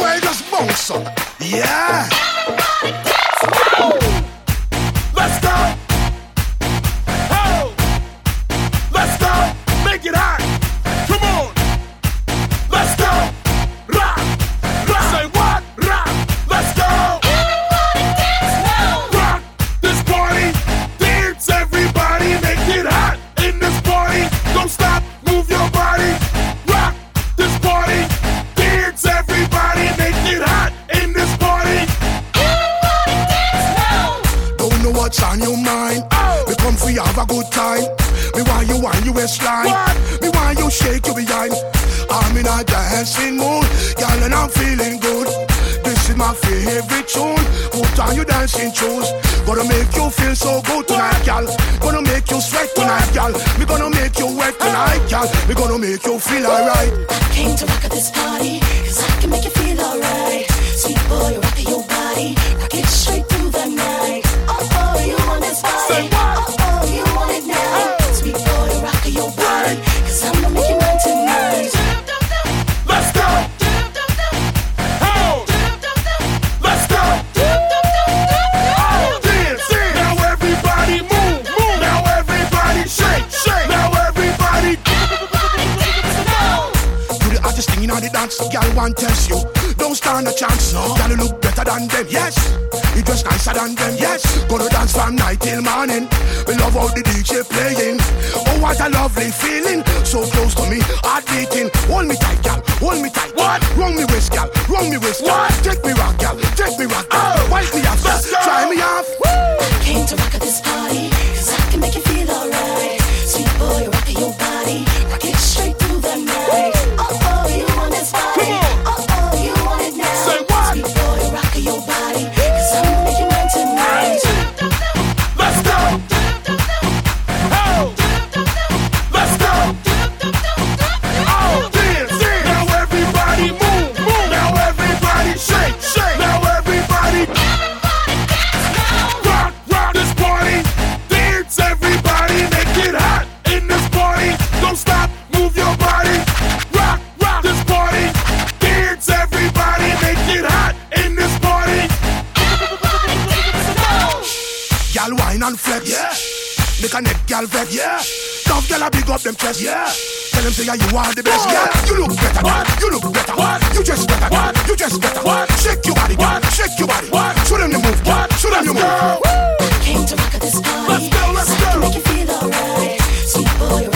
way this motion. Yeah. gal vex. Yeah. Tough gal a big up them chest. Yeah. Tell them say yeah, you are the best. What? Yeah. You look better. What? You look better. What? You just better. What? You just better. What? Shake your body. What? Shake your body. What? Show them the move. What? Show them the move. Woo! Came to rock at this party. Let's go. Let's so. I can make you feel alright. Sweet boy.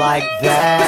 Like that.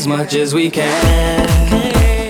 As much as we can.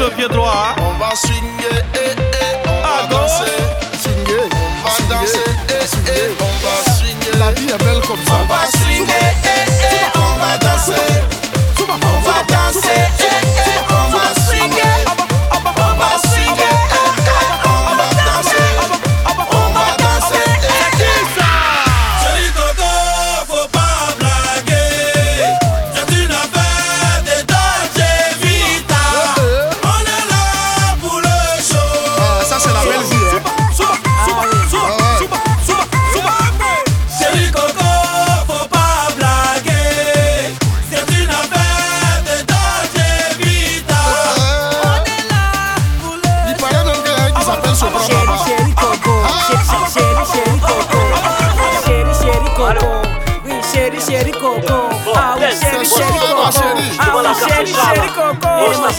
votre pied droit. Hein. On va swinguer, eh, eh, on à va danser. Swinguer, on va swinguer, danser, eh, eh, on va swinguer. La vie est belle comme ça. On va swinguer, eh, eh, on va danser. On va danser.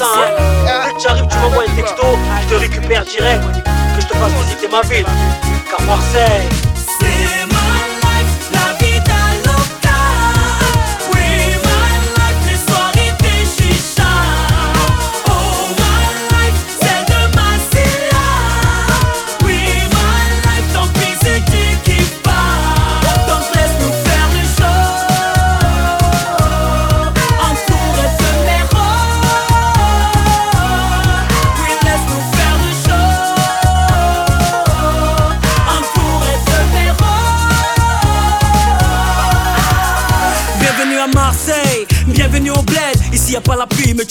ça, hein. Plus t'arrives, tu m'envoies un texto, je te récupère direct. Que je te fasse visiter ma ville. Car Marseille.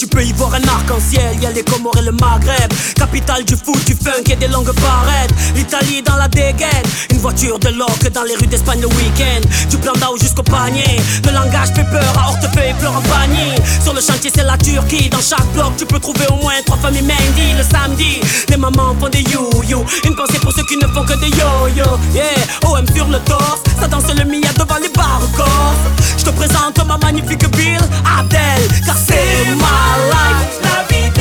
tu peux y voir un arc-en-ciel, y'a les Comores et le Maghreb. Capitale du foot, du funk et des langues paredes. L'Italie dans la dégaine, une voiture de loque dans les rues d'Espagne le week-end. Du plan d'Ao jusqu'au panier, le langage fait peur à Hortefeuille et en panier. Sur le chantier, c'est la Turquie. Dans chaque bloc, tu peux trouver au moins trois familles Mendy. Le samedi, les mamans font des you-you. Une pensée pour ceux qui ne font que des yo-yo. Yeah, OM sur le torse, ça danse le Mia devant les bars Je te présente ma magnifique ville, Adèle, car c'est ma life. vida.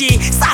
energy.